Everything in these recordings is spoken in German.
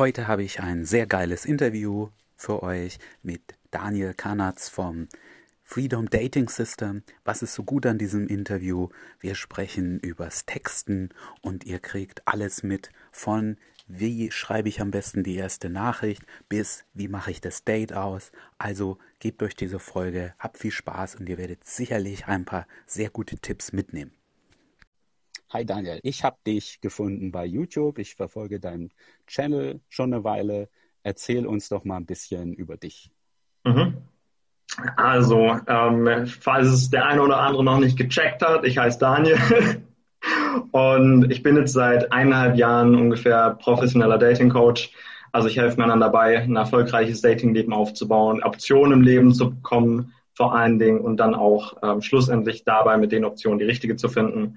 Heute habe ich ein sehr geiles Interview für euch mit Daniel Kanatz vom Freedom Dating System. Was ist so gut an diesem Interview? Wir sprechen übers Texten und ihr kriegt alles mit von wie schreibe ich am besten die erste Nachricht bis wie mache ich das Date aus. Also gebt euch diese Folge, habt viel Spaß und ihr werdet sicherlich ein paar sehr gute Tipps mitnehmen. Hi Daniel, ich habe dich gefunden bei YouTube. Ich verfolge deinen Channel schon eine Weile. Erzähl uns doch mal ein bisschen über dich. Mhm. Also, ähm, falls es der eine oder andere noch nicht gecheckt hat, ich heiße Daniel und ich bin jetzt seit eineinhalb Jahren ungefähr professioneller Dating Coach. Also ich helfe Männern dabei, ein erfolgreiches Datingleben aufzubauen, Optionen im Leben zu bekommen, vor allen Dingen und dann auch ähm, schlussendlich dabei mit den Optionen die richtige zu finden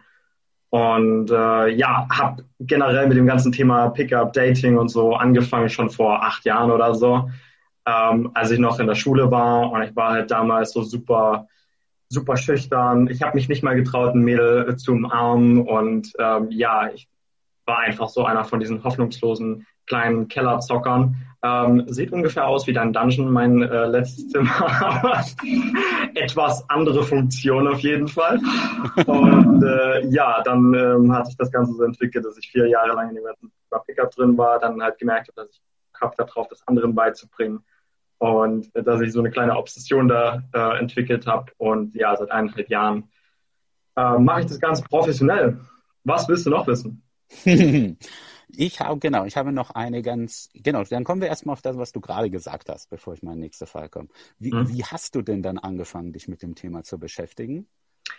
und äh, ja, habe generell mit dem ganzen Thema Pickup, Dating und so angefangen schon vor acht Jahren oder so, ähm, als ich noch in der Schule war. Und ich war halt damals so super, super schüchtern. Ich habe mich nicht mal getraut, ein Mädel zu umarmen. Und ähm, ja, ich war einfach so einer von diesen hoffnungslosen kleinen Kellerzockern. Ähm, sieht ungefähr aus wie dein Dungeon, mein äh, letztes Zimmer, etwas andere Funktion auf jeden Fall. Und äh, ja, dann ähm, hat sich das Ganze so entwickelt, dass ich vier Jahre lang in dem ganzen Pickup drin war, dann halt gemerkt habe, dass ich Kraft darauf, das anderen beizubringen und äh, dass ich so eine kleine Obsession da äh, entwickelt habe. Und ja, seit eineinhalb Jahren äh, mache ich das Ganze professionell. Was willst du noch wissen? Ich habe, genau, ich habe noch eine ganz, genau, dann kommen wir erstmal auf das, was du gerade gesagt hast, bevor ich meinen nächsten Fall komme. Wie, mhm. wie hast du denn dann angefangen, dich mit dem Thema zu beschäftigen?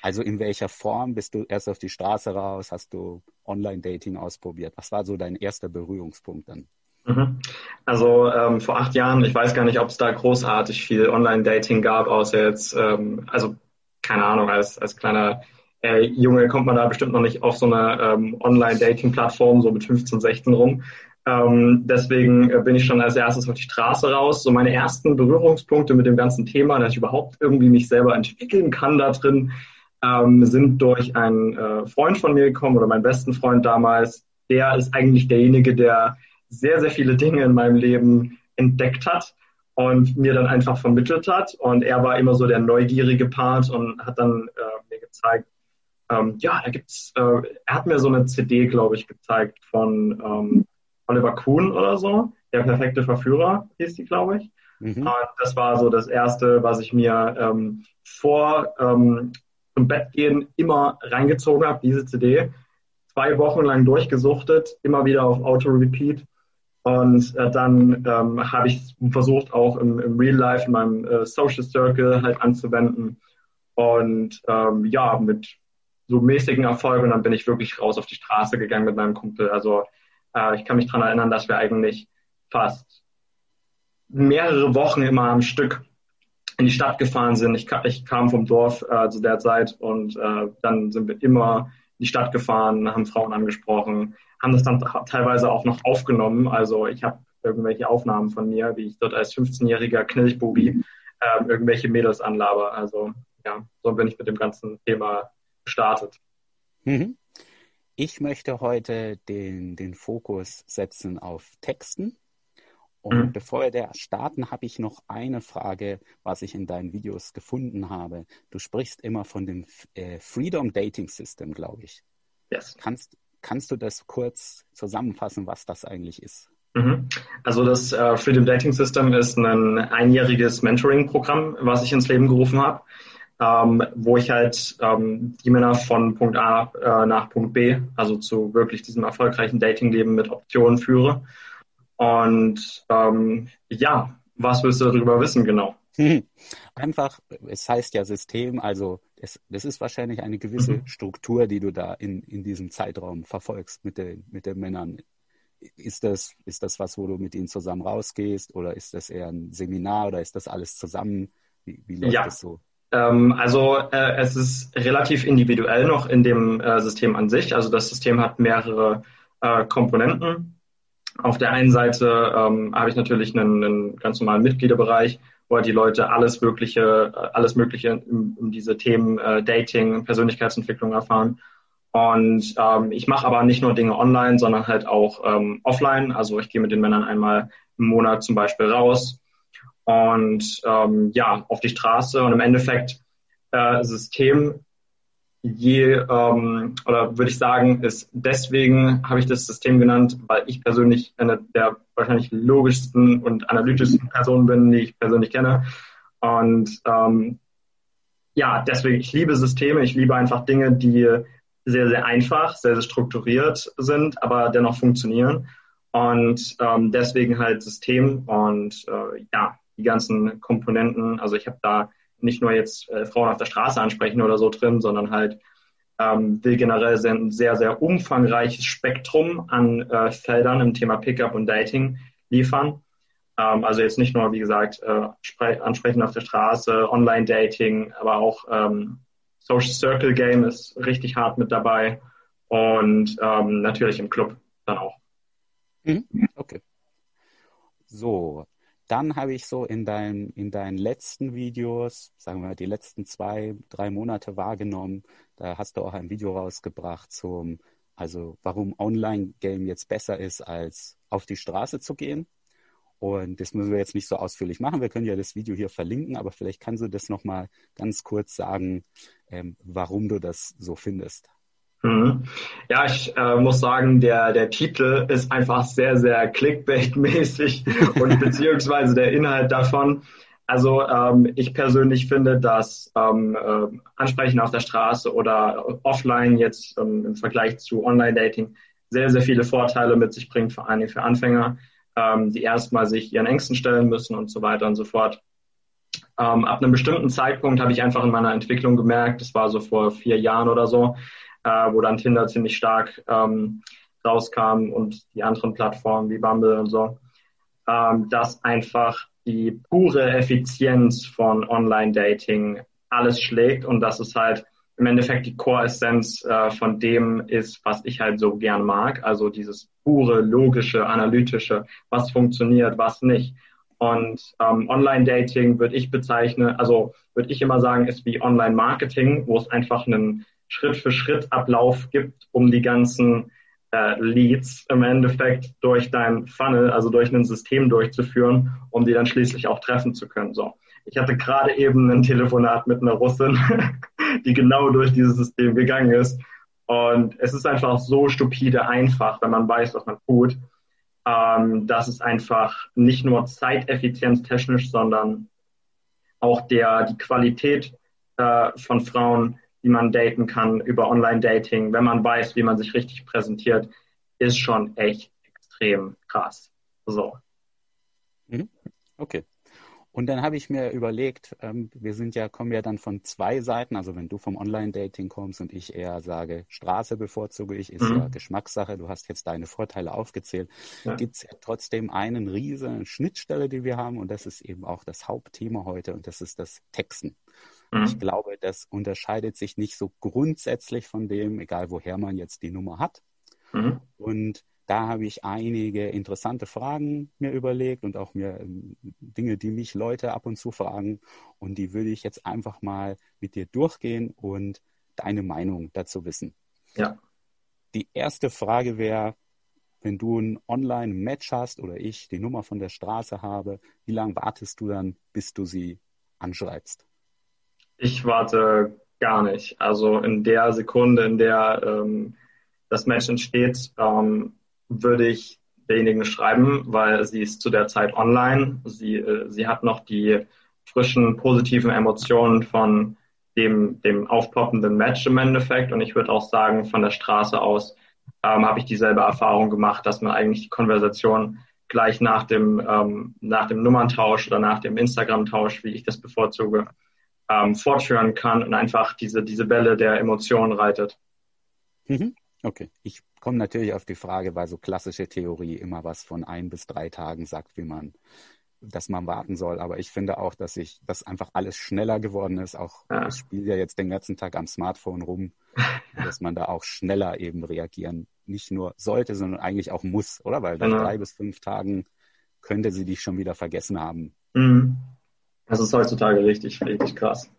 Also in welcher Form bist du erst auf die Straße raus? Hast du Online-Dating ausprobiert? Was war so dein erster Berührungspunkt dann? Mhm. Also ähm, vor acht Jahren, ich weiß gar nicht, ob es da großartig viel Online-Dating gab, außer jetzt, ähm, also keine Ahnung, als, als kleiner äh, Junge kommt man da bestimmt noch nicht auf so eine ähm, Online-Dating-Plattform, so mit 15, 16 rum. Ähm, deswegen äh, bin ich schon als erstes auf die Straße raus. So meine ersten Berührungspunkte mit dem ganzen Thema, dass ich überhaupt irgendwie mich selber entwickeln kann da drin, ähm, sind durch einen äh, Freund von mir gekommen oder meinen besten Freund damals. Der ist eigentlich derjenige, der sehr, sehr viele Dinge in meinem Leben entdeckt hat und mir dann einfach vermittelt hat. Und er war immer so der neugierige Part und hat dann äh, mir gezeigt, ähm, ja, da gibt's, äh, er hat mir so eine CD, glaube ich, gezeigt von ähm, Oliver Kuhn oder so. Der perfekte Verführer hieß die, glaube ich. Mhm. Und das war so das Erste, was ich mir ähm, vor ähm, zum Bett gehen immer reingezogen habe, diese CD. Zwei Wochen lang durchgesuchtet, immer wieder auf Auto-Repeat. Und äh, dann ähm, habe ich versucht, auch im, im Real Life, in meinem äh, Social Circle halt anzuwenden. Und ähm, ja, mit so mäßigen Erfolg und dann bin ich wirklich raus auf die Straße gegangen mit meinem Kumpel. Also äh, ich kann mich daran erinnern, dass wir eigentlich fast mehrere Wochen immer am Stück in die Stadt gefahren sind. Ich, ich kam vom Dorf äh, zu der Zeit und äh, dann sind wir immer in die Stadt gefahren, haben Frauen angesprochen, haben das dann teilweise auch noch aufgenommen. Also ich habe irgendwelche Aufnahmen von mir, wie ich dort als 15-jähriger Knilchbubi äh, irgendwelche Mädels anlaber. Also ja, so bin ich mit dem ganzen Thema gestartet. Mhm. Ich möchte heute den, den Fokus setzen auf Texten. Und mhm. bevor wir da starten, habe ich noch eine Frage, was ich in deinen Videos gefunden habe. Du sprichst immer von dem äh, Freedom Dating System, glaube ich. Yes. Kannst, kannst du das kurz zusammenfassen, was das eigentlich ist? Mhm. Also das äh, Freedom Dating System ist ein einjähriges Mentoring-Programm, was ich ins Leben gerufen habe ähm, wo ich halt ähm, die Männer von Punkt A äh, nach Punkt B, also zu wirklich diesem erfolgreichen Datingleben mit Optionen führe. Und ähm, ja, was willst du darüber wissen genau? Einfach, es heißt ja System, also es, das ist wahrscheinlich eine gewisse mhm. Struktur, die du da in, in diesem Zeitraum verfolgst mit den, mit den Männern. Ist das, ist das was, wo du mit ihnen zusammen rausgehst oder ist das eher ein Seminar oder ist das alles zusammen? Wie, wie läuft ja. das so? Ähm, also äh, es ist relativ individuell noch in dem äh, System an sich. Also das System hat mehrere äh, Komponenten. Auf der einen Seite ähm, habe ich natürlich einen, einen, ganz normalen Mitgliederbereich, wo die Leute alles Mögliche, äh, alles Mögliche um, um diese Themen äh, Dating, Persönlichkeitsentwicklung erfahren. Und ähm, ich mache aber nicht nur Dinge online, sondern halt auch ähm, offline. Also ich gehe mit den Männern einmal im Monat zum Beispiel raus und ähm, ja, auf die Straße und im Endeffekt äh, System je, ähm, oder würde ich sagen, ist deswegen habe ich das System genannt, weil ich persönlich eine der wahrscheinlich logischsten und analytischsten Personen bin, die ich persönlich kenne. Und ähm, ja, deswegen, ich liebe Systeme, ich liebe einfach Dinge, die sehr, sehr einfach, sehr, sehr strukturiert sind, aber dennoch funktionieren. Und ähm, deswegen halt System und äh, ja, die ganzen Komponenten. Also ich habe da nicht nur jetzt äh, Frauen auf der Straße ansprechen oder so drin, sondern halt ähm, will generell ein sehr, sehr umfangreiches Spektrum an äh, Feldern im Thema Pickup und Dating liefern. Ähm, also jetzt nicht nur, wie gesagt, äh, ansprechen auf der Straße, Online-Dating, aber auch ähm, Social Circle Game ist richtig hart mit dabei und ähm, natürlich im Club dann auch. Mhm. Okay. So, dann habe ich so in, dein, in deinen letzten Videos, sagen wir mal, die letzten zwei, drei Monate wahrgenommen, da hast du auch ein Video rausgebracht zum, also warum Online-Game jetzt besser ist, als auf die Straße zu gehen. Und das müssen wir jetzt nicht so ausführlich machen. Wir können ja das Video hier verlinken, aber vielleicht kannst du das nochmal ganz kurz sagen, ähm, warum du das so findest. Mhm. Ja, ich äh, muss sagen, der, der Titel ist einfach sehr, sehr Clickbait-mäßig und beziehungsweise der Inhalt davon. Also ähm, ich persönlich finde, dass ähm, äh, Ansprechen auf der Straße oder offline jetzt ähm, im Vergleich zu Online-Dating sehr, sehr viele Vorteile mit sich bringt, vor allem für Anfänger, ähm, die erstmal sich ihren Ängsten stellen müssen und so weiter und so fort. Ähm, ab einem bestimmten Zeitpunkt habe ich einfach in meiner Entwicklung gemerkt, das war so vor vier Jahren oder so, äh, wo dann Tinder ziemlich stark ähm, rauskam und die anderen Plattformen wie Bumble und so, ähm, dass einfach die pure Effizienz von Online-Dating alles schlägt und dass es halt im Endeffekt die Core-Essenz äh, von dem ist, was ich halt so gern mag. Also dieses pure, logische, analytische, was funktioniert, was nicht. Und ähm, Online-Dating würde ich bezeichnen, also würde ich immer sagen, ist wie Online-Marketing, wo es einfach einen Schritt-für-Schritt-Ablauf gibt, um die ganzen äh, Leads im Endeffekt durch dein Funnel, also durch ein System durchzuführen, um die dann schließlich auch treffen zu können. So. Ich hatte gerade eben ein Telefonat mit einer Russin, die genau durch dieses System gegangen ist. Und es ist einfach so stupide einfach, wenn man weiß, was man tut, ähm, dass es einfach nicht nur zeiteffizienztechnisch, sondern auch der, die Qualität äh, von Frauen wie man daten kann über Online-Dating, wenn man weiß, wie man sich richtig präsentiert, ist schon echt extrem krass. So. Mhm. Okay. Und dann habe ich mir überlegt, ähm, wir sind ja, kommen ja dann von zwei Seiten. Also wenn du vom Online-Dating kommst und ich eher sage, Straße bevorzuge ich, ist mhm. ja Geschmackssache. Du hast jetzt deine Vorteile aufgezählt. Ja. Gibt es ja trotzdem einen riesen Schnittstelle, die wir haben. Und das ist eben auch das Hauptthema heute. Und das ist das Texten. Mhm. Ich glaube, das unterscheidet sich nicht so grundsätzlich von dem, egal woher man jetzt die Nummer hat. Mhm. Und da habe ich einige interessante Fragen mir überlegt und auch mir ähm, Dinge, die mich Leute ab und zu fragen. Und die würde ich jetzt einfach mal mit dir durchgehen und deine Meinung dazu wissen. Ja. Die erste Frage wäre, wenn du ein Online-Match hast oder ich die Nummer von der Straße habe, wie lange wartest du dann, bis du sie anschreibst? Ich warte gar nicht. Also in der Sekunde, in der ähm, das Match entsteht, ähm, würde ich derjenigen schreiben, weil sie ist zu der Zeit online. Sie, äh, sie hat noch die frischen, positiven Emotionen von dem, dem aufpoppenden Match im Endeffekt. Und ich würde auch sagen, von der Straße aus ähm, habe ich dieselbe Erfahrung gemacht, dass man eigentlich die Konversation gleich nach dem, ähm, nach dem Nummerntausch oder nach dem Instagram-Tausch, wie ich das bevorzuge, ähm, fortführen kann und einfach diese, diese Welle der Emotionen reitet. Mhm. Okay, ich komme natürlich auf die Frage, weil so klassische Theorie immer was von ein bis drei Tagen sagt, wie man, dass man warten soll. Aber ich finde auch, dass ich, dass einfach alles schneller geworden ist. Auch ja. ich spiele ja jetzt den ganzen Tag am Smartphone rum, dass man da auch schneller eben reagieren nicht nur sollte, sondern eigentlich auch muss, oder? Weil nach genau. drei bis fünf Tagen könnte sie dich schon wieder vergessen haben. Mhm. Das ist heutzutage richtig, richtig krass.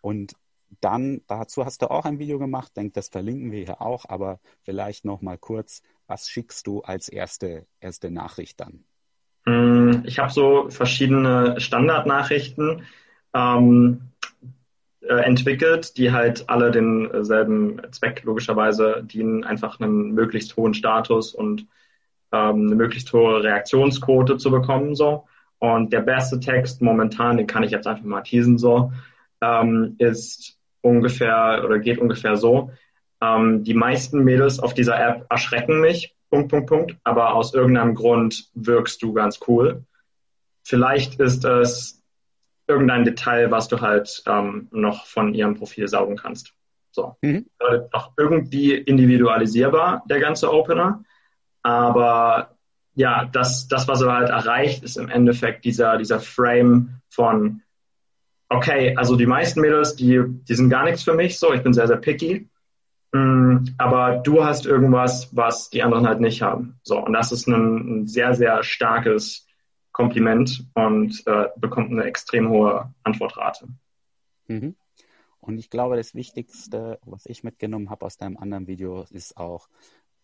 Und dann, dazu hast du auch ein Video gemacht, denke, das verlinken wir hier auch, aber vielleicht noch mal kurz, was schickst du als erste, erste Nachricht dann? Mm, ich habe so verschiedene Standardnachrichten ähm, äh, entwickelt, die halt alle denselben Zweck logischerweise dienen, einfach einen möglichst hohen Status und ähm, eine möglichst hohe Reaktionsquote zu bekommen. So. Und der beste Text momentan, den kann ich jetzt einfach mal teasen, so, ähm, ist ungefähr oder geht ungefähr so. Ähm, die meisten Mädels auf dieser App erschrecken mich, Punkt, Punkt, Punkt, aber aus irgendeinem Grund wirkst du ganz cool. Vielleicht ist es irgendein Detail, was du halt ähm, noch von ihrem Profil saugen kannst. So. Mhm. Äh, auch irgendwie individualisierbar, der ganze Opener. Aber ja, das, das, was er halt erreicht, ist im Endeffekt dieser, dieser Frame von, okay, also die meisten Mädels, die, die sind gar nichts für mich, so, ich bin sehr, sehr picky. Mm, aber du hast irgendwas, was die anderen halt nicht haben. So, und das ist ein, ein sehr, sehr starkes Kompliment und äh, bekommt eine extrem hohe Antwortrate. Mhm. Und ich glaube, das Wichtigste, was ich mitgenommen habe aus deinem anderen Video, ist auch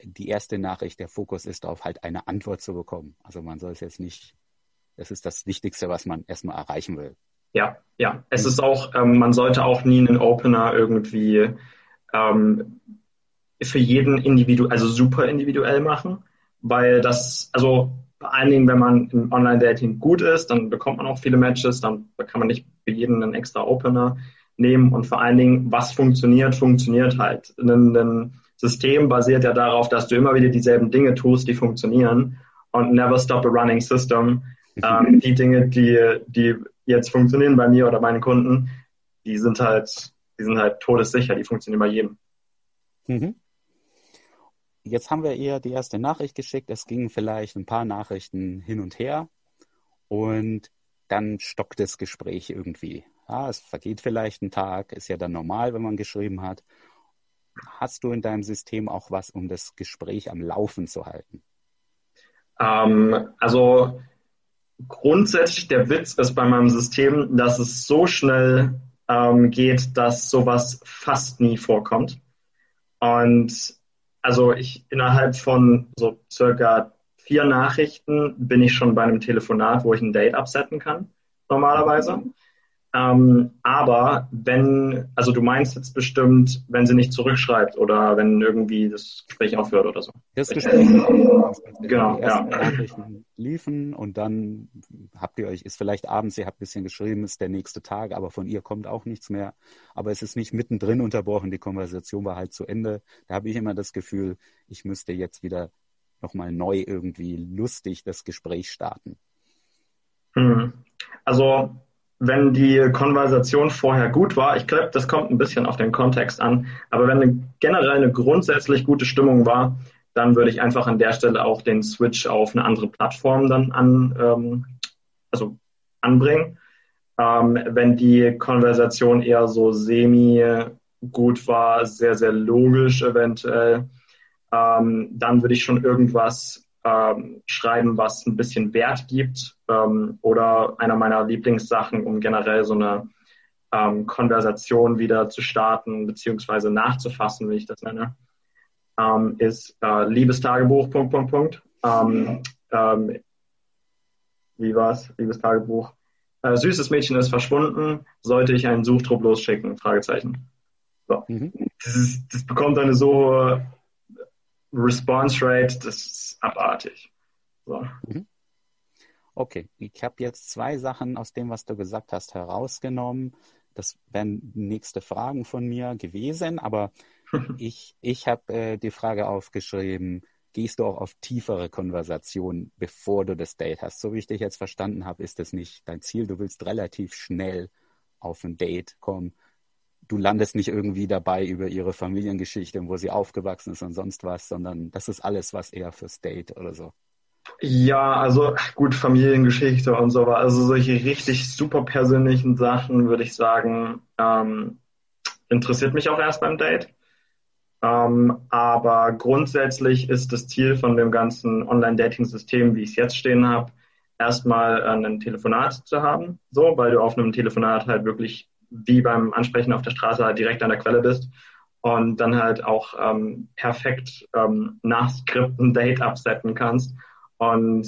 die erste Nachricht. Der Fokus ist darauf, halt eine Antwort zu bekommen. Also man soll es jetzt nicht, das ist das Wichtigste, was man erstmal erreichen will. Ja, ja. Es ist auch, ähm, man sollte auch nie einen Opener irgendwie ähm, für jeden individuell, also super individuell machen, weil das, also vor allen Dingen, wenn man im Online-Dating gut ist, dann bekommt man auch viele Matches, dann kann man nicht für jeden einen extra Opener nehmen und vor allen Dingen, was funktioniert, funktioniert halt. Ein, ein System basiert ja darauf, dass du immer wieder dieselben Dinge tust, die funktionieren und never stop a running system. Ähm, die Dinge, die, die jetzt funktionieren bei mir oder meinen Kunden, die sind halt, die sind halt todessicher, die funktionieren bei jedem. Mhm. Jetzt haben wir ihr die erste Nachricht geschickt. Es gingen vielleicht ein paar Nachrichten hin und her und dann stockt das Gespräch irgendwie. Ja, es vergeht vielleicht ein Tag, ist ja dann normal, wenn man geschrieben hat. Hast du in deinem System auch was, um das Gespräch am Laufen zu halten? Ähm, also grundsätzlich der Witz ist bei meinem System, dass es so schnell ähm, geht, dass sowas fast nie vorkommt. Und also ich innerhalb von so circa vier Nachrichten bin ich schon bei einem Telefonat, wo ich ein Date absetzen kann, normalerweise. Ähm, aber wenn, also du meinst jetzt bestimmt, wenn sie nicht zurückschreibt oder wenn irgendwie das Gespräch aufhört oder so. Das Gespräch genau, die ersten ja. Nachrichten liefen und dann habt ihr euch, ist vielleicht abends, ihr habt ein bisschen geschrieben, ist der nächste Tag, aber von ihr kommt auch nichts mehr. Aber es ist nicht mittendrin unterbrochen, die Konversation war halt zu Ende. Da habe ich immer das Gefühl, ich müsste jetzt wieder nochmal neu irgendwie lustig das Gespräch starten. Hm. Also wenn die Konversation vorher gut war, ich glaube, das kommt ein bisschen auf den Kontext an, aber wenn generell eine grundsätzlich gute Stimmung war, dann würde ich einfach an der Stelle auch den Switch auf eine andere Plattform dann an, ähm, also anbringen. Ähm, wenn die Konversation eher so semi gut war, sehr, sehr logisch eventuell, ähm, dann würde ich schon irgendwas ähm, schreiben, was ein bisschen Wert gibt ähm, oder einer meiner Lieblingssachen, um generell so eine ähm, Konversation wieder zu starten beziehungsweise nachzufassen, wie ich das nenne, ähm, ist äh, Liebestagebuch, Punkt, Punkt, Punkt. Ähm, ähm, wie war's? Liebestagebuch. Äh, süßes Mädchen ist verschwunden, sollte ich einen Suchtrupp losschicken? Fragezeichen. So. Mhm. Das, ist, das bekommt eine so Response Rate, das ist abartig. So. Mhm. Okay, ich habe jetzt zwei Sachen aus dem, was du gesagt hast, herausgenommen. Das wären nächste Fragen von mir gewesen, aber ich, ich habe äh, die Frage aufgeschrieben, gehst du auch auf tiefere Konversationen, bevor du das Date hast? So wie ich dich jetzt verstanden habe, ist das nicht dein Ziel. Du willst relativ schnell auf ein Date kommen du landest nicht irgendwie dabei über ihre Familiengeschichte, wo sie aufgewachsen ist und sonst was, sondern das ist alles was eher fürs Date oder so. Ja, also gut, Familiengeschichte und so, also solche richtig super persönlichen Sachen, würde ich sagen, ähm, interessiert mich auch erst beim Date. Ähm, aber grundsätzlich ist das Ziel von dem ganzen Online-Dating-System, wie ich es jetzt stehen habe, erstmal ein Telefonat zu haben, so, weil du auf einem Telefonat halt wirklich wie beim Ansprechen auf der Straße halt direkt an der Quelle bist und dann halt auch ähm, perfekt ähm, nach Skript ein Date absetzen kannst. Und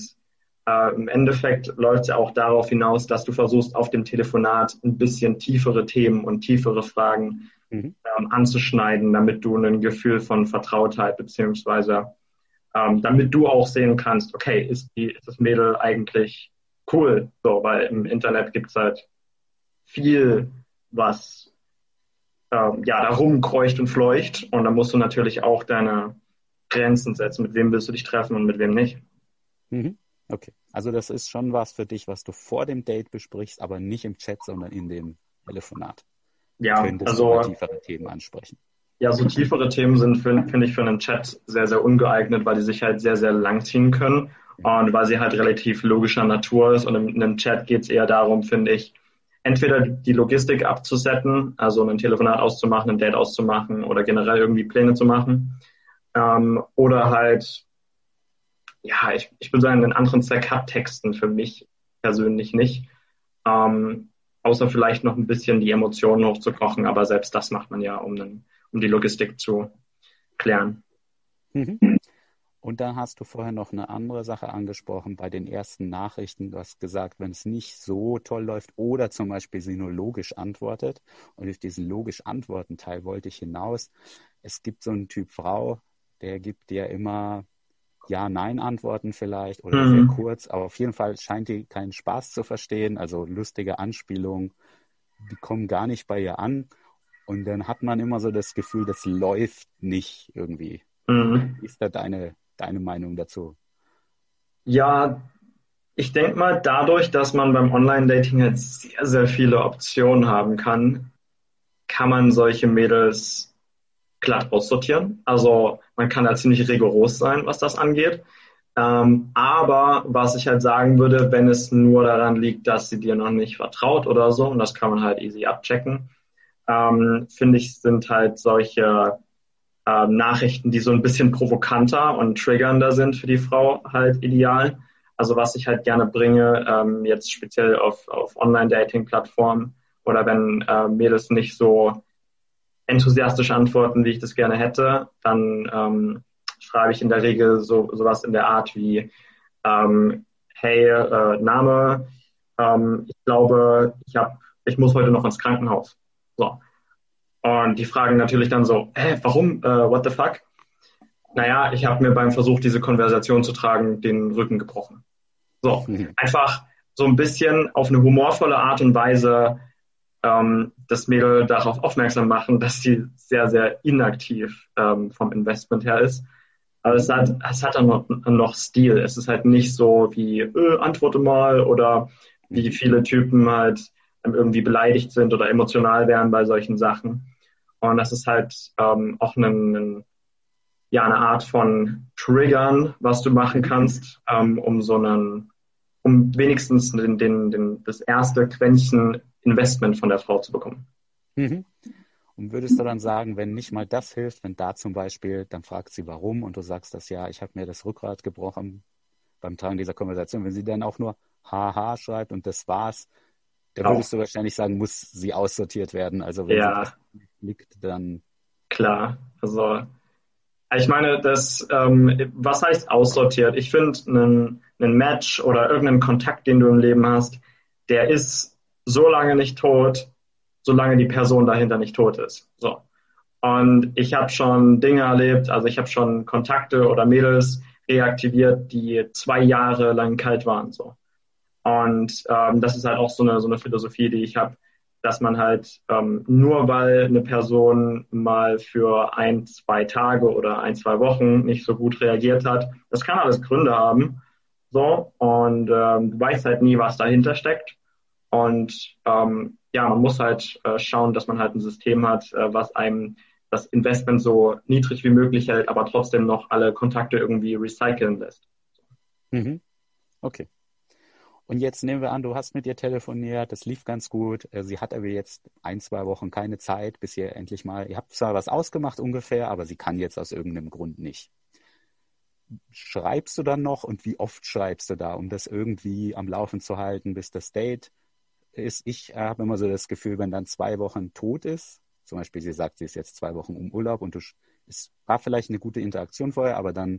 äh, im Endeffekt läuft es ja auch darauf hinaus, dass du versuchst, auf dem Telefonat ein bisschen tiefere Themen und tiefere Fragen mhm. ähm, anzuschneiden, damit du ein Gefühl von Vertrautheit beziehungsweise ähm, damit du auch sehen kannst, okay, ist, die, ist das Mädel eigentlich cool? So, weil im Internet gibt es halt viel, was ähm, ja, da rumkreucht und fleucht. Und da musst du natürlich auch deine Grenzen setzen. Mit wem willst du dich treffen und mit wem nicht. Mhm. Okay. Also das ist schon was für dich, was du vor dem Date besprichst, aber nicht im Chat, sondern in dem Telefonat. Ja, Könntest also tiefere Themen ansprechen. Ja, so tiefere Themen sind, finde ich, für einen Chat sehr, sehr ungeeignet, weil die sich halt sehr, sehr lang ziehen können und weil sie halt relativ logischer Natur ist. Und in, in einem Chat geht es eher darum, finde ich, entweder die Logistik abzusetzen, also ein Telefonat auszumachen, ein Date auszumachen oder generell irgendwie Pläne zu machen. Ähm, oder halt, ja, ich, ich würde sagen, einen anderen Zweck hat Texten für mich persönlich nicht. Ähm, außer vielleicht noch ein bisschen die Emotionen hochzukochen, aber selbst das macht man ja, um, einen, um die Logistik zu klären. Mhm. Und dann hast du vorher noch eine andere Sache angesprochen bei den ersten Nachrichten. Du hast gesagt, wenn es nicht so toll läuft oder zum Beispiel sie nur logisch antwortet. Und auf diesen logisch antworten Teil wollte ich hinaus. Es gibt so einen Typ Frau, der gibt dir immer ja-Nein-Antworten vielleicht oder mhm. sehr kurz, aber auf jeden Fall scheint die keinen Spaß zu verstehen, also lustige Anspielungen, die kommen gar nicht bei ihr an und dann hat man immer so das Gefühl, das läuft nicht irgendwie. Mhm. Ist da deine deine Meinung dazu? Ja, ich denke mal, dadurch, dass man beim Online-Dating halt sehr, sehr viele Optionen haben kann, kann man solche Mädels glatt aussortieren. Also man kann da ziemlich rigoros sein, was das angeht. Ähm, aber was ich halt sagen würde, wenn es nur daran liegt, dass sie dir noch nicht vertraut oder so, und das kann man halt easy abchecken, ähm, finde ich, sind halt solche äh, Nachrichten, die so ein bisschen provokanter und triggernder sind für die Frau, halt ideal. Also was ich halt gerne bringe, ähm, jetzt speziell auf, auf Online-Dating-Plattformen oder wenn äh, Mädels nicht so enthusiastisch antworten, wie ich das gerne hätte, dann ähm, schreibe ich in der Regel so sowas in der Art wie ähm, Hey, äh, Name, ähm, ich glaube, ich habe, ich muss heute noch ins Krankenhaus. So. Und die fragen natürlich dann so, hä, warum, uh, what the fuck? Naja, ich habe mir beim Versuch, diese Konversation zu tragen, den Rücken gebrochen. So, mhm. einfach so ein bisschen auf eine humorvolle Art und Weise ähm, das Mädel darauf aufmerksam machen, dass sie sehr, sehr inaktiv ähm, vom Investment her ist. Aber es hat, es hat dann noch, noch Stil. Es ist halt nicht so wie, äh, antworte mal oder wie viele Typen halt irgendwie beleidigt sind oder emotional werden bei solchen Sachen. Und das ist halt ähm, auch ein, ja, eine Art von Triggern, was du machen kannst, ähm, um so einen, um wenigstens den, den, den, das erste Quäntchen Investment von der Frau zu bekommen. Mhm. Und würdest du dann sagen, wenn nicht mal das hilft, wenn da zum Beispiel, dann fragt sie warum und du sagst das ja, ich habe mir das Rückgrat gebrochen beim Tragen dieser Konversation, wenn sie dann auch nur haha schreibt und das war's, da genau. würdest du wahrscheinlich sagen, muss sie aussortiert werden. Also wenn ja. sie liegt, dann. Klar, also ich meine, das, ähm, was heißt aussortiert? Ich finde, einen, einen Match oder irgendeinen Kontakt, den du im Leben hast, der ist so lange nicht tot, solange die Person dahinter nicht tot ist. So. Und ich habe schon Dinge erlebt, also ich habe schon Kontakte oder Mädels reaktiviert, die zwei Jahre lang kalt waren. So. Und ähm, das ist halt auch so eine, so eine Philosophie, die ich habe, dass man halt ähm, nur weil eine Person mal für ein, zwei Tage oder ein, zwei Wochen nicht so gut reagiert hat, das kann alles Gründe haben. So, und ähm, du weißt halt nie, was dahinter steckt. Und ähm, ja, man muss halt äh, schauen, dass man halt ein System hat, äh, was einem das Investment so niedrig wie möglich hält, aber trotzdem noch alle Kontakte irgendwie recyceln lässt. Mhm. Okay. Und jetzt nehmen wir an, du hast mit ihr telefoniert, das lief ganz gut. Äh, sie hat aber jetzt ein, zwei Wochen keine Zeit, bis ihr endlich mal, ihr habt zwar was ausgemacht ungefähr, aber sie kann jetzt aus irgendeinem Grund nicht. Schreibst du dann noch und wie oft schreibst du da, um das irgendwie am Laufen zu halten, bis das Date ist, ich habe immer so das Gefühl, wenn dann zwei Wochen tot ist, zum Beispiel sie sagt, sie ist jetzt zwei Wochen um Urlaub und du, es war vielleicht eine gute Interaktion vorher, aber dann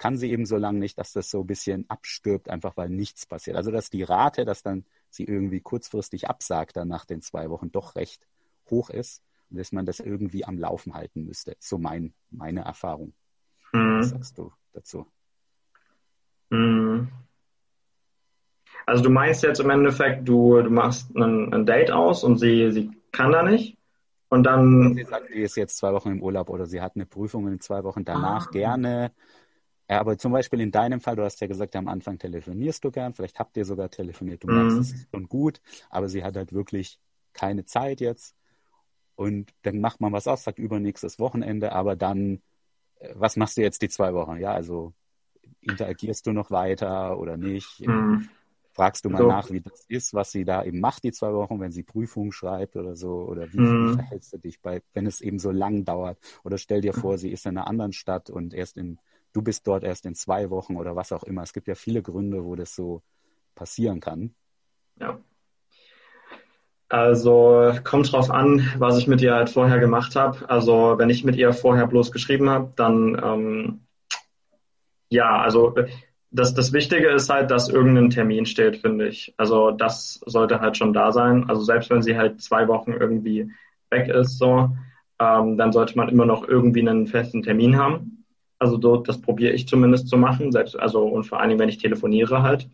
kann sie eben so lange nicht, dass das so ein bisschen abstirbt, einfach weil nichts passiert. Also dass die Rate, dass dann sie irgendwie kurzfristig absagt, dann nach den zwei Wochen doch recht hoch ist und dass man das irgendwie am Laufen halten müsste. So mein, meine Erfahrung. Mhm. Was sagst du dazu? Mhm. Also du meinst jetzt im Endeffekt, du, du machst ein, ein Date aus und sie, sie kann da nicht? Und dann. Sie sagt, die ist jetzt zwei Wochen im Urlaub oder sie hat eine Prüfung in zwei Wochen danach ah. gerne. Ja, aber zum Beispiel in deinem Fall, du hast ja gesagt, am Anfang telefonierst du gern, vielleicht habt ihr sogar telefoniert, du mhm. merkst, es schon gut, aber sie hat halt wirklich keine Zeit jetzt. Und dann macht man was aus, sagt übernächstes Wochenende, aber dann, äh, was machst du jetzt die zwei Wochen? Ja, also interagierst du noch weiter oder nicht? Mhm. Fragst du mal so. nach, wie das ist, was sie da eben macht, die zwei Wochen, wenn sie Prüfungen schreibt oder so? Oder wie, mhm. verhältst du dich bei, wenn es eben so lang dauert? Oder stell dir vor, sie ist in einer anderen Stadt und erst in du bist dort erst in zwei Wochen oder was auch immer. Es gibt ja viele Gründe, wo das so passieren kann. Ja. Also kommt drauf an, was ich mit ihr halt vorher gemacht habe. Also wenn ich mit ihr vorher bloß geschrieben habe, dann ähm, ja, also das, das Wichtige ist halt, dass irgendein Termin steht, finde ich. Also das sollte halt schon da sein. Also selbst wenn sie halt zwei Wochen irgendwie weg ist, so, ähm, dann sollte man immer noch irgendwie einen festen Termin haben. Also dort, das probiere ich zumindest zu machen, selbst, also und vor allen Dingen, wenn ich telefoniere halt.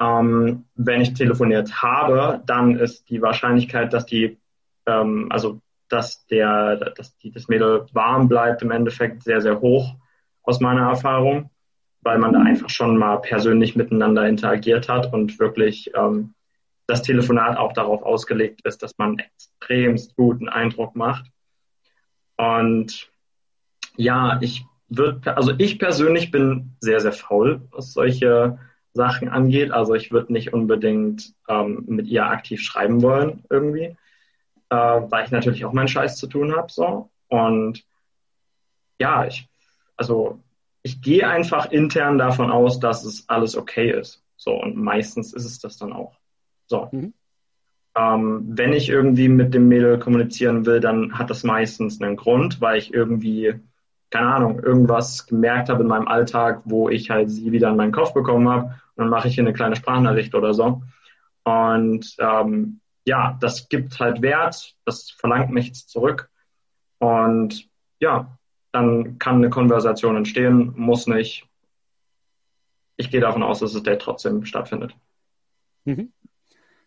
Ähm, wenn ich telefoniert habe, dann ist die Wahrscheinlichkeit, dass die, ähm, also dass der, dass die, das Mädel warm bleibt im Endeffekt sehr, sehr hoch aus meiner Erfahrung, weil man da einfach schon mal persönlich miteinander interagiert hat und wirklich ähm, das Telefonat auch darauf ausgelegt ist, dass man extremst guten Eindruck macht. Und ja, ich wird, also ich persönlich bin sehr, sehr faul, was solche Sachen angeht. Also ich würde nicht unbedingt ähm, mit ihr aktiv schreiben wollen irgendwie, äh, weil ich natürlich auch meinen Scheiß zu tun habe. So. Und ja, ich, also ich gehe einfach intern davon aus, dass es alles okay ist. So, und meistens ist es das dann auch. So. Mhm. Ähm, wenn ich irgendwie mit dem Mädel kommunizieren will, dann hat das meistens einen Grund, weil ich irgendwie keine Ahnung, irgendwas gemerkt habe in meinem Alltag, wo ich halt sie wieder in meinen Kopf bekommen habe. Und dann mache ich hier eine kleine Sprachnachricht oder so. Und ähm, ja, das gibt halt Wert, das verlangt nichts zurück. Und ja, dann kann eine Konversation entstehen, muss nicht. Ich gehe davon aus, dass das Date trotzdem stattfindet. Mhm.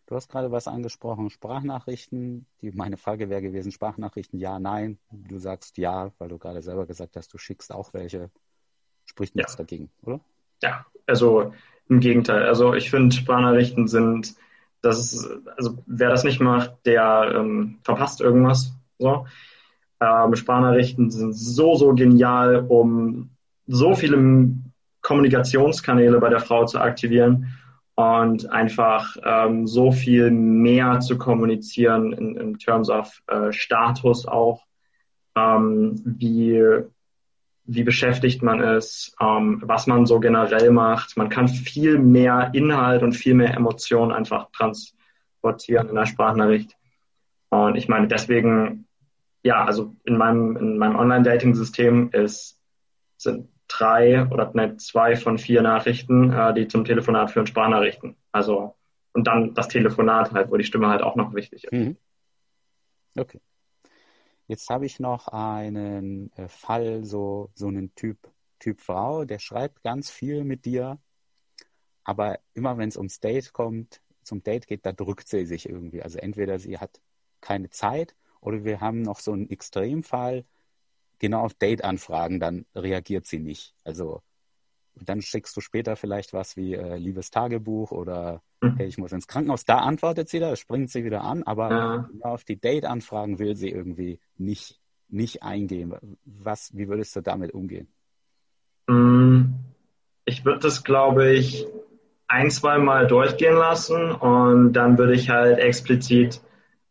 Du hast gerade was angesprochen, Sprachnachrichten. Die, meine Frage wäre gewesen, Sprachnachrichten ja, nein. Du sagst ja, weil du gerade selber gesagt hast, du schickst auch welche. Spricht nichts ja. dagegen, oder? Ja, also im Gegenteil. Also ich finde, Sprachnachrichten sind, das ist, also wer das nicht macht, der ähm, verpasst irgendwas. So. Ähm, Sprachnachrichten sind so, so genial, um so viele Kommunikationskanäle bei der Frau zu aktivieren und einfach ähm, so viel mehr zu kommunizieren in, in terms of äh, Status auch, ähm, wie, wie beschäftigt man ist, ähm, was man so generell macht. Man kann viel mehr Inhalt und viel mehr Emotionen einfach transportieren in der Sprachnachricht. Und ich meine, deswegen, ja, also in meinem, in meinem Online-Dating-System ist, sind drei oder ne, zwei von vier Nachrichten, äh, die zum Telefonat führen, Sprachnachrichten. Also und dann das Telefonat halt, wo die Stimme halt auch noch wichtig ist. Mhm. Okay. Jetzt habe ich noch einen äh, Fall, so, so einen Typ, Typ Frau, der schreibt ganz viel mit dir, aber immer wenn es ums Date kommt, zum Date geht, da drückt sie sich irgendwie. Also entweder sie hat keine Zeit oder wir haben noch so einen Extremfall, genau auf Date-Anfragen, dann reagiert sie nicht. Also dann schickst du später vielleicht was wie äh, liebes Tagebuch oder mhm. hey, ich muss ins Krankenhaus. Da antwortet sie da, springt sie wieder an, aber ja. auf die Date-Anfragen will sie irgendwie nicht, nicht eingehen. Was, wie würdest du damit umgehen? Mm, ich würde das, glaube ich, ein, zwei Mal durchgehen lassen und dann würde ich halt explizit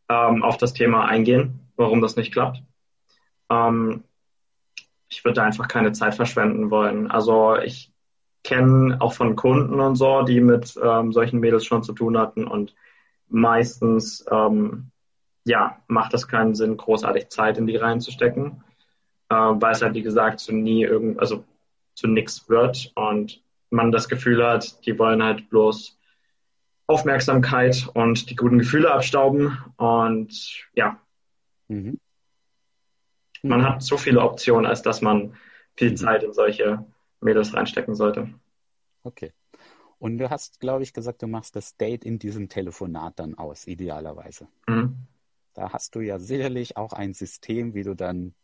ähm, auf das Thema eingehen, warum das nicht klappt. Ähm, ich würde einfach keine Zeit verschwenden wollen. Also ich kenne auch von Kunden und so, die mit ähm, solchen Mädels schon zu tun hatten und meistens ähm, ja, macht das keinen Sinn, großartig Zeit in die reinzustecken, äh, weil es halt, wie gesagt, zu nie irgend, also zu nichts wird und man das Gefühl hat, die wollen halt bloß Aufmerksamkeit und die guten Gefühle abstauben und ja. Mhm. Man hat so viele Optionen, als dass man viel mhm. Zeit in solche Mädels reinstecken sollte. Okay. Und du hast, glaube ich, gesagt, du machst das Date in diesem Telefonat dann aus, idealerweise. Mhm. Da hast du ja sicherlich auch ein System, wie du dann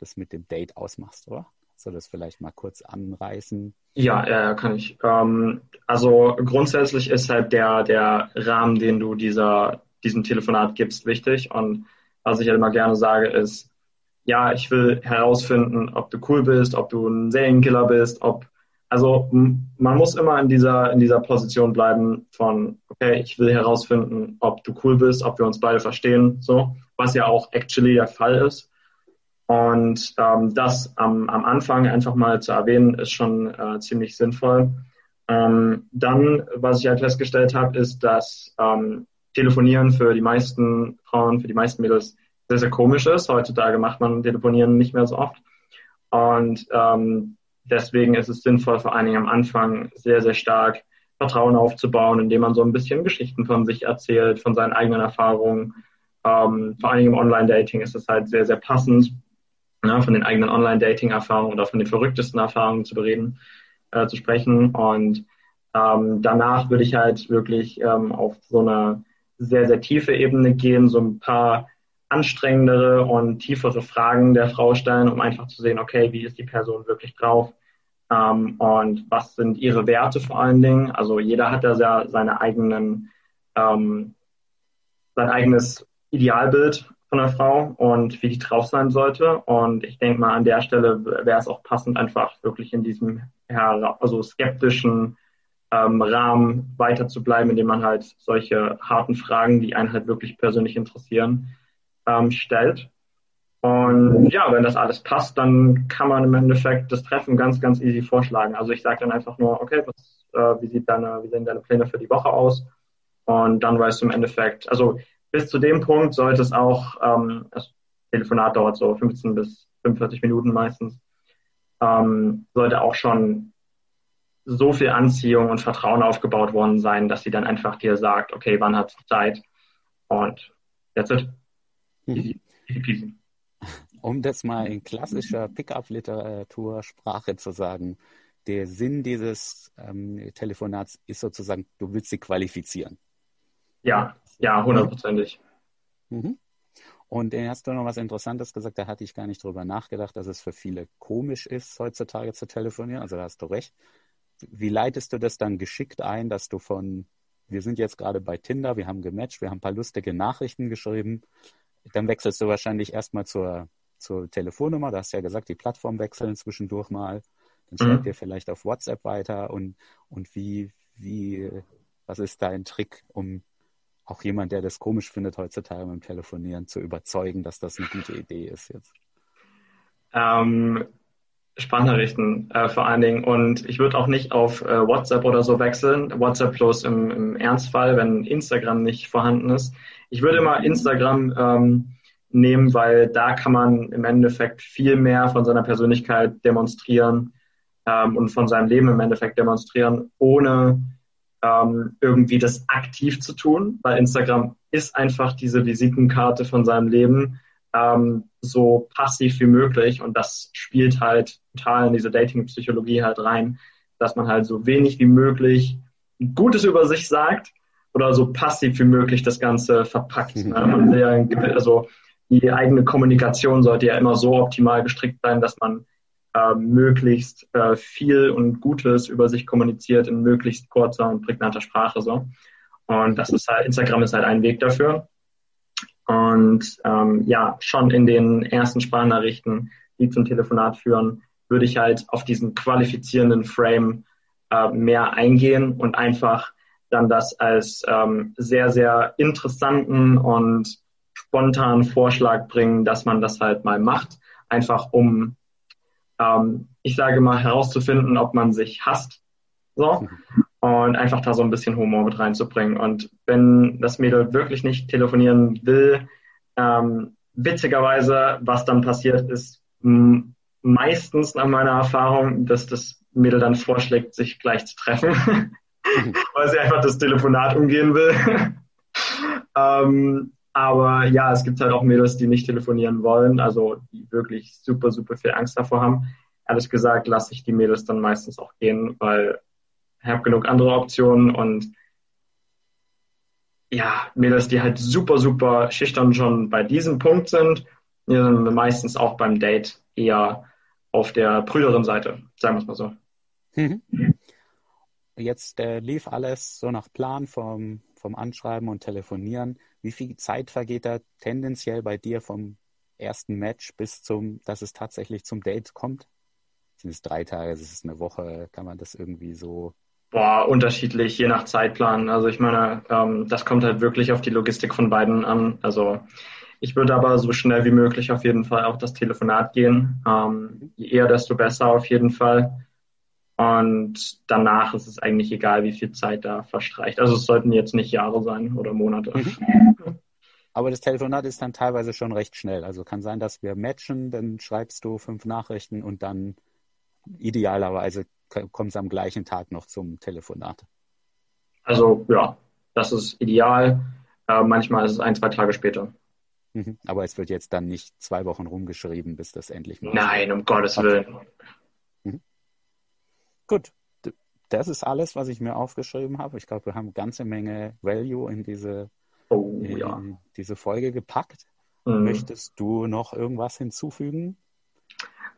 das mit dem Date ausmachst, oder? Soll das vielleicht mal kurz anreißen? Ja, äh, kann ich. Ähm, also grundsätzlich ist halt der, der Rahmen, den du dieser, diesem Telefonat gibst, wichtig. Und was ich halt immer gerne sage, ist, ja, ich will herausfinden, ob du cool bist, ob du ein Serienkiller bist, ob also man muss immer in dieser, in dieser Position bleiben von, okay, ich will herausfinden, ob du cool bist, ob wir uns beide verstehen, so, was ja auch actually der Fall ist. Und ähm, das am, am Anfang einfach mal zu erwähnen, ist schon äh, ziemlich sinnvoll. Ähm, dann, was ich halt festgestellt habe, ist, dass ähm, Telefonieren für die meisten Frauen, für die meisten Mädels sehr, sehr komisch ist. Heutzutage macht man Telefonieren nicht mehr so oft. Und ähm, deswegen ist es sinnvoll, vor allen Dingen am Anfang sehr, sehr stark Vertrauen aufzubauen, indem man so ein bisschen Geschichten von sich erzählt, von seinen eigenen Erfahrungen. Ähm, vor allen Dingen im Online-Dating ist es halt sehr, sehr passend, ne, von den eigenen Online-Dating-Erfahrungen oder von den verrücktesten Erfahrungen zu bereden, äh, zu sprechen. Und ähm, danach würde ich halt wirklich ähm, auf so eine sehr, sehr tiefe Ebene gehen, so ein paar anstrengendere und tiefere Fragen der Frau stellen, um einfach zu sehen, okay, wie ist die Person wirklich drauf ähm, und was sind ihre Werte vor allen Dingen. Also jeder hat da sehr seine eigenen, ähm, sein eigenes Idealbild von der Frau und wie die drauf sein sollte. Und ich denke mal, an der Stelle wäre es auch passend, einfach wirklich in diesem also skeptischen ähm, Rahmen weiter zu bleiben, indem man halt solche harten Fragen, die einen halt wirklich persönlich interessieren, ähm, stellt. Und ja, wenn das alles passt, dann kann man im Endeffekt das Treffen ganz, ganz easy vorschlagen. Also ich sage dann einfach nur, okay, was, äh, wie, sieht deine, wie sehen deine Pläne für die Woche aus? Und dann weißt du im Endeffekt, also bis zu dem Punkt sollte es auch, ähm, das Telefonat dauert so 15 bis 45 Minuten meistens, ähm, sollte auch schon so viel Anziehung und Vertrauen aufgebaut worden sein, dass sie dann einfach dir sagt, okay, wann hat Zeit? Und that's it. Mhm. Um das mal in klassischer Pickup-Literatursprache zu sagen, der Sinn dieses ähm, Telefonats ist sozusagen, du willst sie qualifizieren. Ja, ja, hundertprozentig. Mhm. Und dann hast du noch was Interessantes gesagt, da hatte ich gar nicht drüber nachgedacht, dass es für viele komisch ist, heutzutage zu telefonieren. Also da hast du recht. Wie leitest du das dann geschickt ein, dass du von, wir sind jetzt gerade bei Tinder, wir haben gematcht, wir haben ein paar lustige Nachrichten geschrieben dann wechselst du wahrscheinlich erstmal zur, zur Telefonnummer. Du hast ja gesagt, die Plattform wechseln zwischendurch mal. Dann schreibt mhm. ihr vielleicht auf WhatsApp weiter und, und wie, wie, was ist dein Trick, um auch jemand, der das komisch findet heutzutage beim Telefonieren, zu überzeugen, dass das eine gute Idee ist jetzt? Ähm, Sprachnachrichten äh, vor allen Dingen. Und ich würde auch nicht auf äh, WhatsApp oder so wechseln. WhatsApp bloß im, im Ernstfall, wenn Instagram nicht vorhanden ist. Ich würde mal Instagram ähm, nehmen, weil da kann man im Endeffekt viel mehr von seiner Persönlichkeit demonstrieren ähm, und von seinem Leben im Endeffekt demonstrieren, ohne ähm, irgendwie das aktiv zu tun, weil Instagram ist einfach diese Visitenkarte von seinem Leben ähm, so passiv wie möglich und das spielt halt total in diese Dating-Psychologie halt rein, dass man halt so wenig wie möglich Gutes über sich sagt oder so passiv wie möglich das Ganze verpackt. Ne? Ja, also die eigene Kommunikation sollte ja immer so optimal gestrickt sein, dass man äh, möglichst äh, viel und Gutes über sich kommuniziert in möglichst kurzer und prägnanter Sprache so. Und das ist halt, Instagram ist halt ein Weg dafür. Und ähm, ja, schon in den ersten Sprachnachrichten, die zum Telefonat führen, würde ich halt auf diesen qualifizierenden Frame äh, mehr eingehen und einfach dann das als ähm, sehr, sehr interessanten und spontanen Vorschlag bringen, dass man das halt mal macht, einfach um, ähm, ich sage mal, herauszufinden, ob man sich hasst. So. Und einfach da so ein bisschen Humor mit reinzubringen. Und wenn das Mädel wirklich nicht telefonieren will, ähm, witzigerweise, was dann passiert, ist meistens nach meiner Erfahrung, dass das Mädel dann vorschlägt, sich gleich zu treffen, weil sie einfach das Telefonat umgehen will. ähm, aber ja, es gibt halt auch Mädels, die nicht telefonieren wollen, also die wirklich super, super viel Angst davor haben. Ehrlich gesagt lasse ich die Mädels dann meistens auch gehen, weil habe genug andere Optionen und ja, Mädels, die halt super, super schüchtern schon bei diesem Punkt sind, die sind meistens auch beim Date eher auf der prüderen Seite, sagen wir es mal so. Mhm. Jetzt äh, lief alles so nach Plan vom, vom Anschreiben und Telefonieren. Wie viel Zeit vergeht da tendenziell bei dir vom ersten Match bis zum, dass es tatsächlich zum Date kommt? Sind es drei Tage, ist es eine Woche? Kann man das irgendwie so? Boah, unterschiedlich, je nach Zeitplan. Also ich meine, ähm, das kommt halt wirklich auf die Logistik von beiden an. Also ich würde aber so schnell wie möglich auf jeden Fall auf das Telefonat gehen. Ähm, je eher, desto besser auf jeden Fall. Und danach ist es eigentlich egal, wie viel Zeit da verstreicht. Also es sollten jetzt nicht Jahre sein oder Monate. Mhm. Aber das Telefonat ist dann teilweise schon recht schnell. Also kann sein, dass wir matchen, dann schreibst du fünf Nachrichten und dann idealerweise kommt es am gleichen Tag noch zum Telefonat. Also ja, das ist ideal. Äh, manchmal ist es ein, zwei Tage später. Mhm. Aber es wird jetzt dann nicht zwei Wochen rumgeschrieben, bis das endlich mal. Nein, um Gottes Willen. Mhm. Gut, das ist alles, was ich mir aufgeschrieben habe. Ich glaube, wir haben eine ganze Menge Value in diese, oh, in ja. diese Folge gepackt. Mhm. Möchtest du noch irgendwas hinzufügen?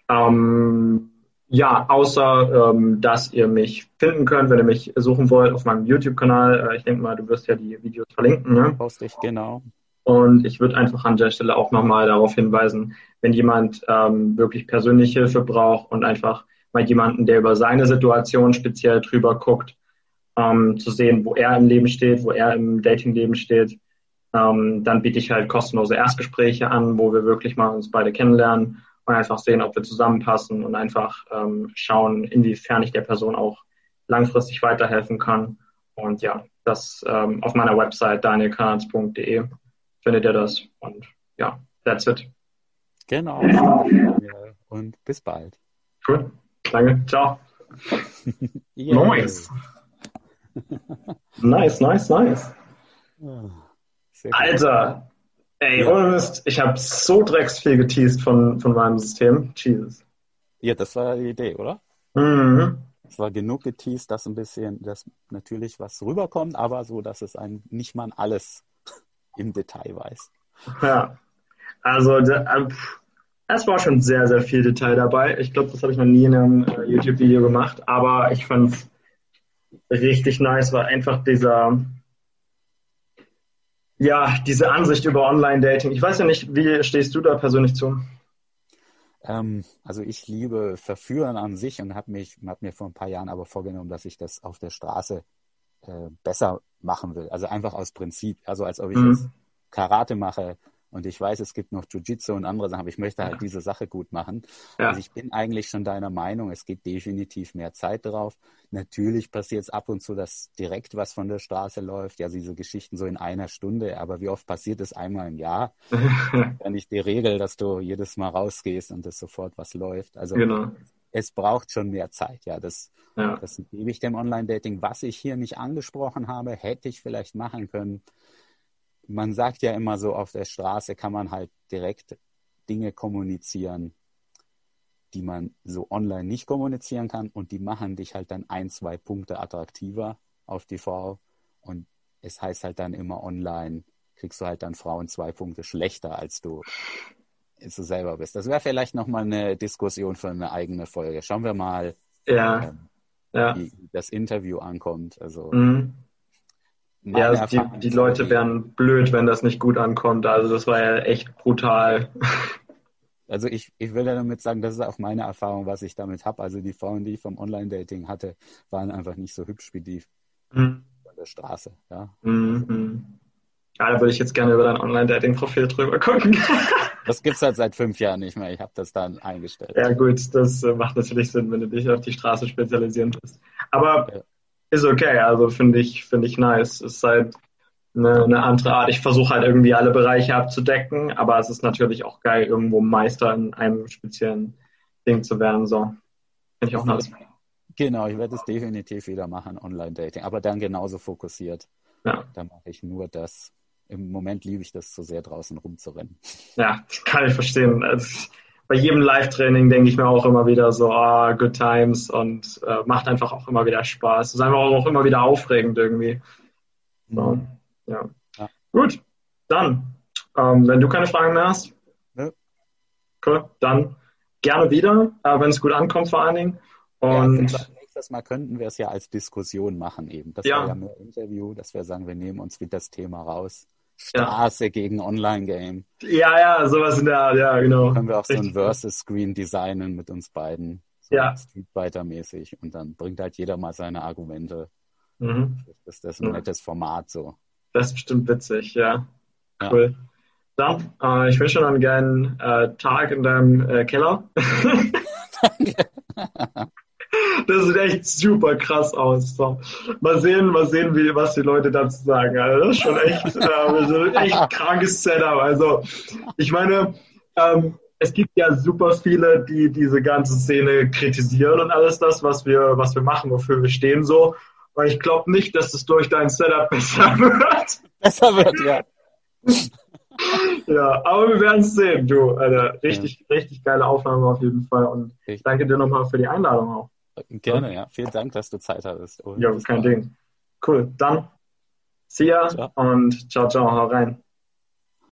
Ähm, ja, außer ähm, dass ihr mich finden könnt, wenn ihr mich suchen wollt auf meinem YouTube-Kanal. Äh, ich denke mal, du wirst ja die Videos verlinken. Ne? Poste ich, genau. Und ich würde einfach an der Stelle auch nochmal darauf hinweisen, wenn jemand ähm, wirklich persönliche Hilfe braucht und einfach mal jemanden, der über seine Situation speziell drüber guckt, ähm, zu sehen, wo er im Leben steht, wo er im Datingleben steht. Ähm, dann biete ich halt kostenlose Erstgespräche an, wo wir wirklich mal uns beide kennenlernen und einfach sehen, ob wir zusammenpassen und einfach ähm, schauen, inwiefern ich der Person auch langfristig weiterhelfen kann. Und ja, das ähm, auf meiner Website danielkanz.de findet ihr das. Und ja, that's it. Genau. Und bis bald. Cool. Danke, ciao. nice. nice, nice, nice. Alter, ey, ja. ohne Mist, ich habe so drecksviel geteased von, von meinem System. Jesus. Ja, das war die Idee, oder? Mhm. Es war genug geteased, dass ein bisschen, dass natürlich was rüberkommt, aber so, dass es ein nicht mal alles im Detail weiß. Ja, also äh, es war schon sehr, sehr viel Detail dabei. Ich glaube, das habe ich noch nie in einem äh, YouTube-Video gemacht, aber ich fand es richtig nice, weil einfach dieser, ja, diese Ansicht über Online-Dating. Ich weiß ja nicht, wie stehst du da persönlich zu? Ähm, also ich liebe Verführen an sich und habe habe mir vor ein paar Jahren aber vorgenommen, dass ich das auf der Straße äh, besser machen will. Also einfach aus Prinzip. Also als ob ich mhm. jetzt Karate mache, und ich weiß, es gibt noch Jiu-Jitsu und andere Sachen, aber ich möchte halt ja. diese Sache gut machen. Ja. Also ich bin eigentlich schon deiner Meinung, es geht definitiv mehr Zeit drauf. Natürlich passiert es ab und zu, dass direkt was von der Straße läuft, ja, diese Geschichten so in einer Stunde, aber wie oft passiert es einmal im Jahr? ja nicht die Regel, dass du jedes Mal rausgehst und es sofort was läuft. Also genau. es braucht schon mehr Zeit, ja. Das, ja. das gebe ich dem Online-Dating. Was ich hier nicht angesprochen habe, hätte ich vielleicht machen können man sagt ja immer so, auf der Straße kann man halt direkt Dinge kommunizieren, die man so online nicht kommunizieren kann und die machen dich halt dann ein, zwei Punkte attraktiver auf die Frau und es heißt halt dann immer online kriegst du halt dann Frauen zwei Punkte schlechter, als du so selber bist. Das wäre vielleicht nochmal eine Diskussion für eine eigene Folge. Schauen wir mal, ja. Ähm, ja. wie das Interview ankommt. Also mhm. Ja, also die, die Leute wären blöd, wenn das nicht gut ankommt. Also das war ja echt brutal. Also ich, ich will ja damit sagen, das ist auch meine Erfahrung, was ich damit habe. Also die Frauen, die ich vom Online-Dating hatte, waren einfach nicht so hübsch wie die mhm. von der Straße. Ja. Mhm. ja, da würde ich jetzt gerne über dein Online-Dating-Profil drüber gucken. das gibt es halt seit fünf Jahren nicht mehr. Ich habe das dann eingestellt. Ja gut, das äh, macht natürlich Sinn, wenn du dich auf die Straße spezialisieren willst. Aber ja ist okay. Also finde ich, finde ich nice. Ist halt eine, eine andere Art. Ich versuche halt irgendwie alle Bereiche abzudecken, aber es ist natürlich auch geil, irgendwo Meister in einem speziellen Ding zu werden. So. Finde ich auch nice. Genau, ich werde es definitiv wieder machen, Online-Dating, aber dann genauso fokussiert. Ja. Da mache ich nur das. Im Moment liebe ich das zu sehr draußen rumzurennen. Ja, kann ich verstehen. Also, bei jedem Live-Training denke ich mir auch immer wieder so, ah, good times und äh, macht einfach auch immer wieder Spaß. Es ist einfach auch immer wieder aufregend irgendwie. So, mhm. ja. ja. Gut, dann, ähm, wenn du keine Fragen mehr hast, ja. cool, dann gerne wieder, äh, wenn es gut ankommt vor allen Dingen. Und ja, nächstes Mal könnten wir es ja als Diskussion machen eben. Das ja. wäre ja mehr Interview, dass wir sagen, wir nehmen uns das Thema raus. Straße ja. gegen Online-Game. Ja, ja, sowas in der Art, ja, genau. Können wir auch Richtig. so ein Versus-Screen designen mit uns beiden. So ja. Street Fighter-mäßig. Und dann bringt halt jeder mal seine Argumente. Mhm. Das ist ein nettes Format so. Das ist bestimmt witzig, ja. Cool. Ja. Dann, äh, ich wünsche dir einen geilen äh, Tag in deinem äh, Keller. Danke. Das sieht echt super krass aus. So. Mal sehen, mal sehen, wie, was die Leute dazu sagen. Also das ist schon echt, äh, echt krankes Setup. Also ich meine, ähm, es gibt ja super viele, die diese ganze Szene kritisieren und alles das, was wir, was wir machen, wofür wir stehen so. Aber ich glaube nicht, dass es durch dein Setup besser wird. Besser wird, ja. ja, aber wir werden es sehen, du. Alter. Richtig, ja. richtig geile Aufnahme auf jeden Fall. Und ich danke dir nochmal für die Einladung auch. Gerne, ja. Vielen Dank, dass du Zeit hattest. Und ja, kein Ding. Cool. Dann, see ya ciao. und ciao, ciao, hau rein.